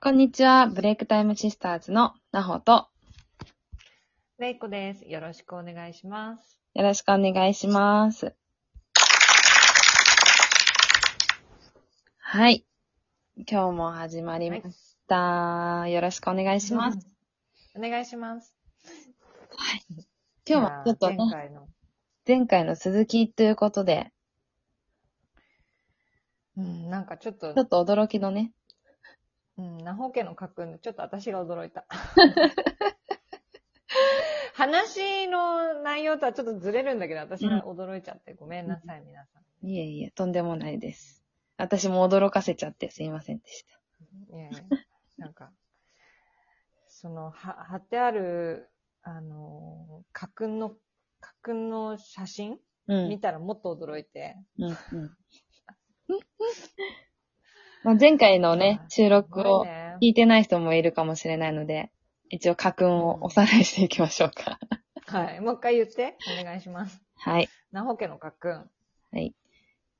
こんにちは、ブレイクタイムシスターズのなほと、レイコです。よろしくお願いします。よろしくお願いします。はい。今日も始まりました。よろしくお願いします。。お願いします。はい。今日はちょっとねいやー前、回の。前回の続きということで、うん、なんかちょっとちょ、っと驚きのね、うん、なほ家の家訓でちょっと私が驚いた。話の内容とはちょっとずれるんだけど、私が驚いちゃってごめんなさい、皆さいえいえ、とんでもないです。私も驚かせちゃってすいませんでした。ん。いやいやなんか、その、は、貼ってある、あのー、家訓の、家訓の写真うん。見たらもっと驚いて。うんうんまあ前回のね、収録を聞いてない人もいるかもしれないので、一応家訓をおさらいしていきましょうか。はい。もう一回言って。お願いします。はい。なほ家の家訓。はい。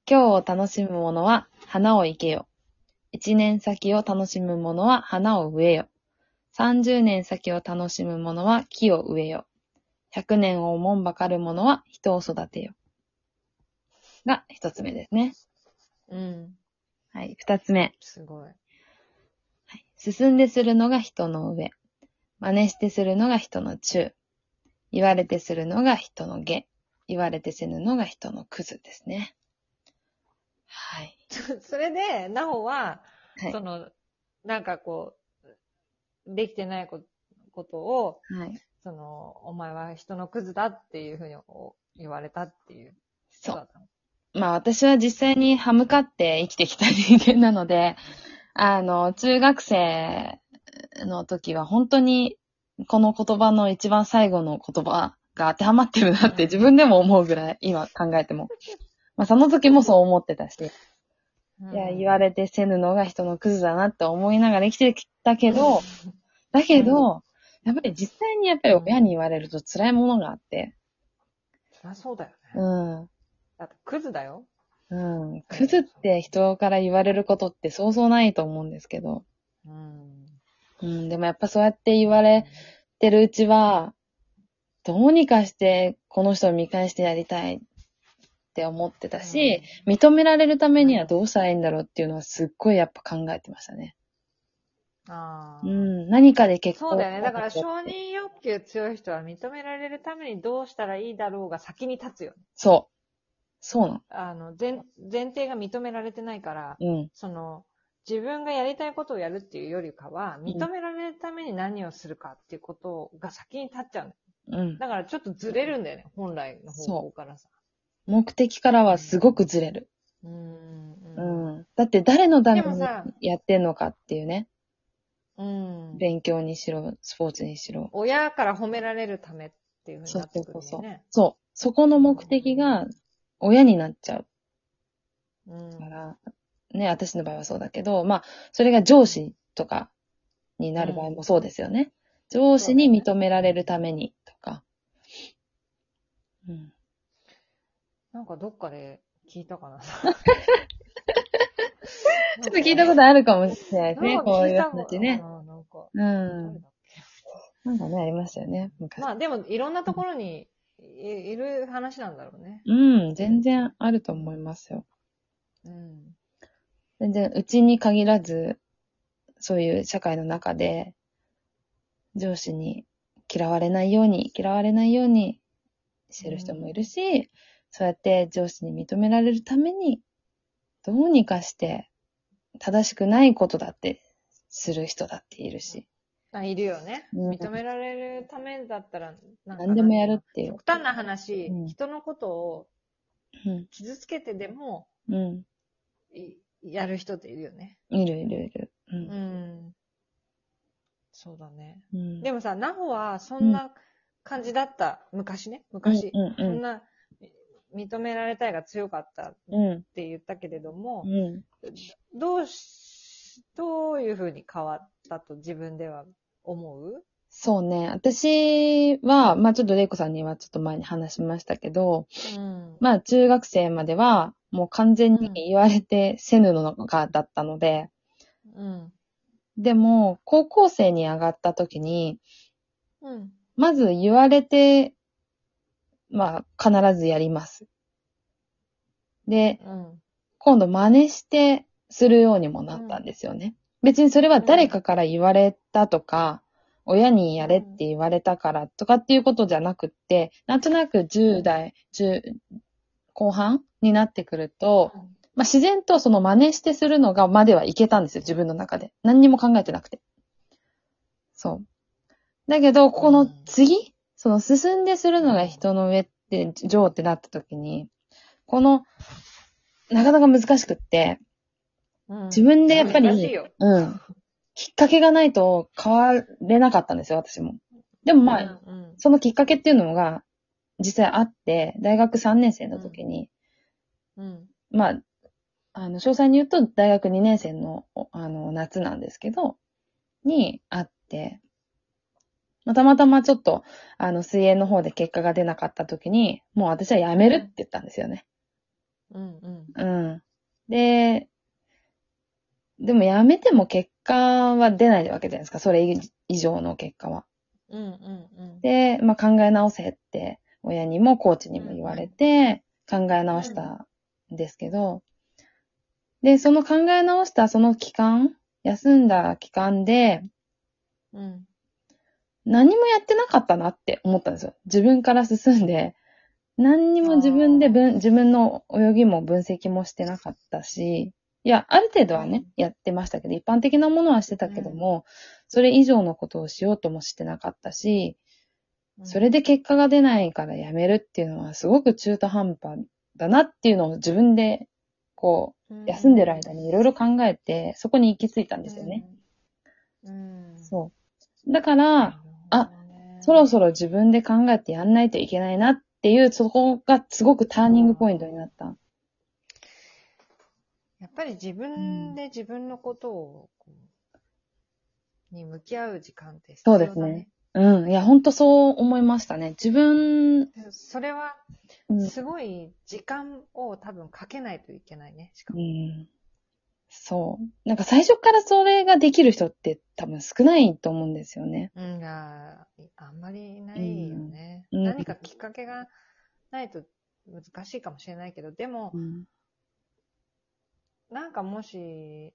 今日を楽しむ者は花を生けよ。一年先を楽しむ者は花を植えよ。三十年先を楽しむ者は木を植えよ。百年を思んばかる者は人を育てよ。が一つ目ですね。うん。はい。二つ目。すごい。はい進んでするのが人の上。真似してするのが人の中。言われてするのが人の下。言われてせぬのが人のクズですね。はい。それで、なほは、はいそ。の、なんかこう、できてないこことを、はい。その、お前は人のクズだっていうふうに言われたっていう。そうだったの。まあ私は実際に歯向かって生きてきた人間なので、あの、中学生の時は本当にこの言葉の一番最後の言葉が当てはまってるなって自分でも思うぐらい、今考えても。まあその時もそう思ってたし、いや、言われれてせぬのが人のクズだなって思いながら生きてきたけど、だけど、やっぱり実際にやっぱり親に言われると辛いものがあって、そりゃそうだよね。うん。だってクズだよ。うん。クズって人から言われることってそうそうないと思うんですけど。うん。うん。でもやっぱそうやって言われてるうちは、どうにかしてこの人を見返してやりたいって思ってたし、認められるためにはどうしたらいいんだろうっていうのはすっごいやっぱ考えてましたね。ああ。うん。何かで結構。そうだよね。だから承認欲求強い人は認められるためにどうしたらいいだろうが先に立つよね。そう。そうなの。あの、前、前提が認められてないから、うん。その、自分がやりたいことをやるっていうよりかは、ん認められるために何をするかっていうことが先に立っちゃうの。うん。だからちょっとずれるんだよね、本来の方向からさ。目的からはすごくずれる。うーん。ううん。ん。だって誰のためにやってんのかっていうね。うん。勉強にしろ、スポーツにしろ。親から褒められるためっていうふうになってくるそうそうよね。そう。そこの目的が親になっちゃううん。から、ね、私の場合はそうだけど、まあ、それが上司とかになる場合もそうですよね。上司に認められるためにとか。うん。なんかどっかで聞いたかな。ちょっと聞いたことあるかもしれないですね、こういう話ね。あーなんか。うん。なんかね、ありましたよね、昔。まあでも、いろんなところにいいる話なんだろうね。うん、全然あると思いますよ。うん。全然、うちに限らず、そういう社会の中で、上司に嫌われないように、嫌われないようにしてる人もいるし、そうやって上司に認められるために、どうにかして、正しくないことだってする人だっているし、あ、いるよね。うん認められるためだったら、なんか何でもやるっていう極。端な話、うん人のことをうん、傷つけてでも、うやる人っているよね。いるいるいる。う。うんん。そうだね。うん、でもさ、ナホはそんな感じだった。昔ね。昔。うん、うん、そんな、認められたいが強かったっうん。て言ったけれども、うん。どうし、どういうふうに変わったと自分では思う？そうね。私は、まあちょっとレイコさんにはちょっと前に話しましたけど、うん。まあ中学生までは、もう完全に言われてせぬのがだったので、うん。でも、高校生に上がった時に、うん。まず言われて、まあ、必ずやります。で、うん。今度真似してするようにもなったんですよね。別にそれは誰かから言われたとか、親にやれって言われたからとかっていうことじゃなくって、なんとなく10代、10後半になってくると、まあ、自然とその真似してするのがまではいけたんですよ、自分の中で。何にも考えてなくて。そう。だけど、ここの次、その進んでするのが人の上って、上ってなった時に、この、なかなか難しくって、うん自分でやっぱりうん。きっかけがないと変われなかったんですよ、私も。でもまあ、うんそのきっかけっていうのが、実際あって、大学3年生の時に、うん。まあ、あの、詳細に言うと、大学2年生の、おあの、夏なんですけど、にあって、まあたまたまちょっと、あの、水泳の方で結果が出なかった時に、もう私は辞めるって言ったんですよね。うん。うん。うん。で、でも辞めても結果は出ないわけじゃないですか。それ以上の結果は。うん。うん。うん。で、まあ、考え直せって、親にもコーチにも言われて、考え直したんですけど、で、その考え直したその期間、休んだ期間で、うん。何もやってなかったなって思ったんですよ。自分から進んで、何にも自分で分、自分の泳ぎも分析もしてなかったし、いや、ある程度はね、やってましたけど、一般的なものはしてたけども、それ以上のことをしようともしてなかったし、それで結果が出ないからやめるっていうのはすごく中途半端だなっていうのを自分で、こう、休んでる間にいろいろ考えて、そこに行き着いたんですよね。。うん。そう。だから、あ、そろそろ自分で考えてやんないといけないなっていう、そこがすごくターニングポイントになった。やっぱり自分で自分のことを、こうに向き合う時間って必要だ、ね。そうですね。うん。いや、ほんとそう思いましたね。自分、それは、うんすごい時間を多分かけないといけないね。しかうも。ん。そう。なんか最初からそれができる人って多分少ないと思うんですよね。うん、ああんまりいないよね。うん何かきっかけがないと難しいかもしれないけど、でも、うん。なんかもし、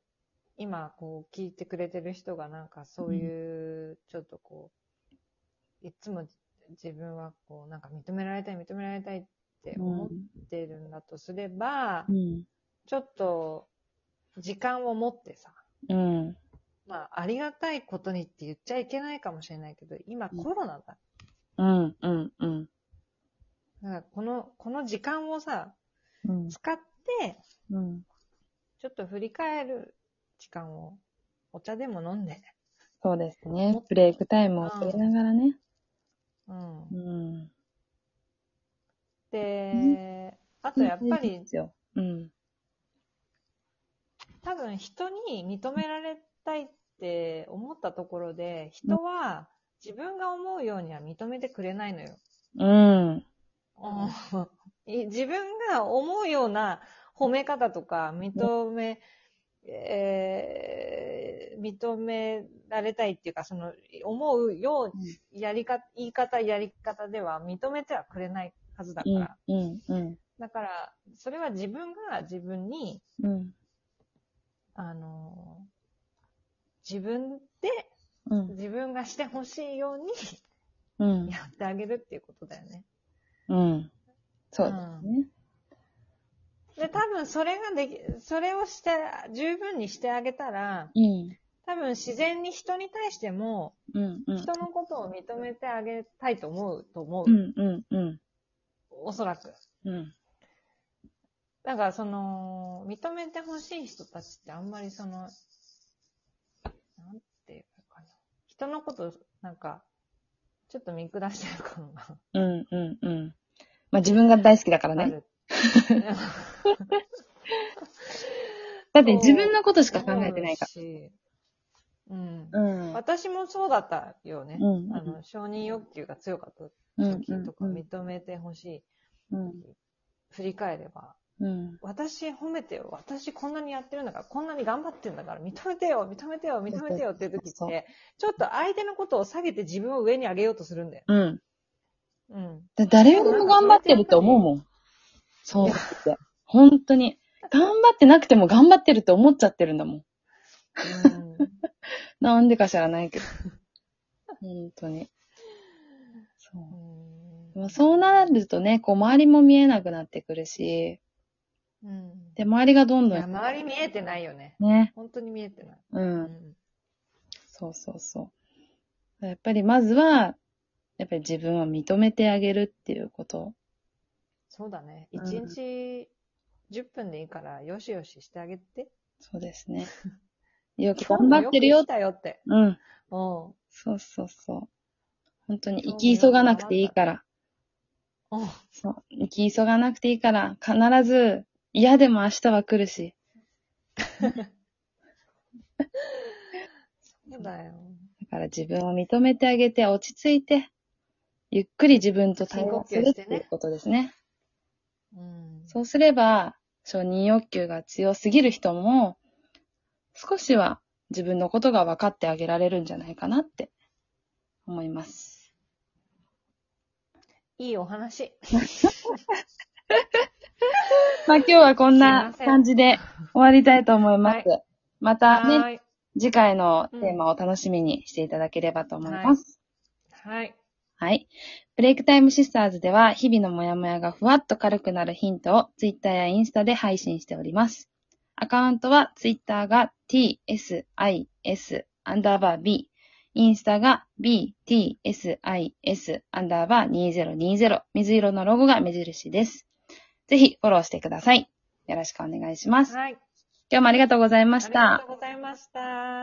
今こう聞いてくれてる人がなんかそういう、ちょっとこう、いつも自分はこう、なんか認められたい、認められたいって思ってるんだとすれば、うん。ちょっと時間を持ってさ、うん。まあ、ありがたいことにって言っちゃいけないかもしれないけど、今コロナだ。うん。うん。うん。だからこの、この時間をさ、うん。使って、うん。ちょっと振り返る時間をお茶でも飲んで、そうですね。ブレイクタイムを取りながらね。うん。うん。で、あとやっぱりいいで、すよ。うん。多分人に認められたいって思ったところで、人は自分が思うようには認めてくれないのよ。うん。自分が思うような褒め方とか、認め、えー認められたいっていうか、その、思うよう、やりか、言い方、やり方では認めてはくれないはずだかうんら。。うん。うん。だから、それは自分が自分に、うん。あの、自分で、うん。自分がしてほしいようにうん。やってあげるっていうことだよね。うん。そうですね。で、多分それができ、それをして、十分にしてあげたら、うん。多分自然に人に対しても、うん。うん。人のことを認めてあげたいと思うと思う。うん。うん。うん。おそらく。うん。だからその、認めてほしい人たちってあんまりその、なんていうかな。人のこと、なんか、ちょっと見下してる感がうん。うん。うん。まあ自分が大好きだからね。だって自分のことしか考えてないかし。うん。ら。うん。私もそうだったよね。うんあの、承認欲求が強かったうん。時とかうん。認めてほしい。うん。振り返れば、うん。私褒めてよ。私こんなにやってるんだから、こんなに頑張ってるんだから、認めてよ、認めてよ、認めてよっていう時って、ちょっと相手のことを下げて自分を上に上げようとするんだよ。うん。うん。だ誰よりも頑張ってると思うもん。そうって。本当に。頑張ってなくても頑張ってるって思っちゃってるんだもん。うん。なんでか知らないけど。本当に。そう。まあそうなるとね、こう周りも見えなくなってくるし、うん。で、周りがどんいや、どん、周り見えてないよね。ね。本当に見えてない。う。。うんそうそうそう。やっぱりまずは、やっぱり自分を認めてあげるっていうこと。そうだね。うん一日10分でいいから、よしよししてあげて。そうですね。よく頑張ってるよ今日もよ。たよって。うん。うん。そうそうそう。本当に今生き急がなくていいから。うんそう。生き急がなくていいから、必ず嫌でも明日は来るし。そうだよ。だから自分を認めてあげて落ち着いて、ゆっくり自分と対話するっていうことですね。うん。そうすれば、承認欲求が強すぎる人も、少しは自分のことが分かってあげられるんじゃないかなって思います。いいお話。まあ今日はこんな感じで終わりたいと思います。はまたね、はい。次回のテーマを楽しみにしていただければと思います。はい。はい。ブレイクタイムシスターズでは日々のモヤモヤがふわっと軽くなるヒントを Twitter やインスタで配信しております。アカウントは Twitter が tsis アンダーバー b、インスタが btsis アンダーバー2020、水色のロゴが目印です。ぜひフォローしてください。よろしくお願いします。はい。今日もありがとうございまありしたがと。うございました。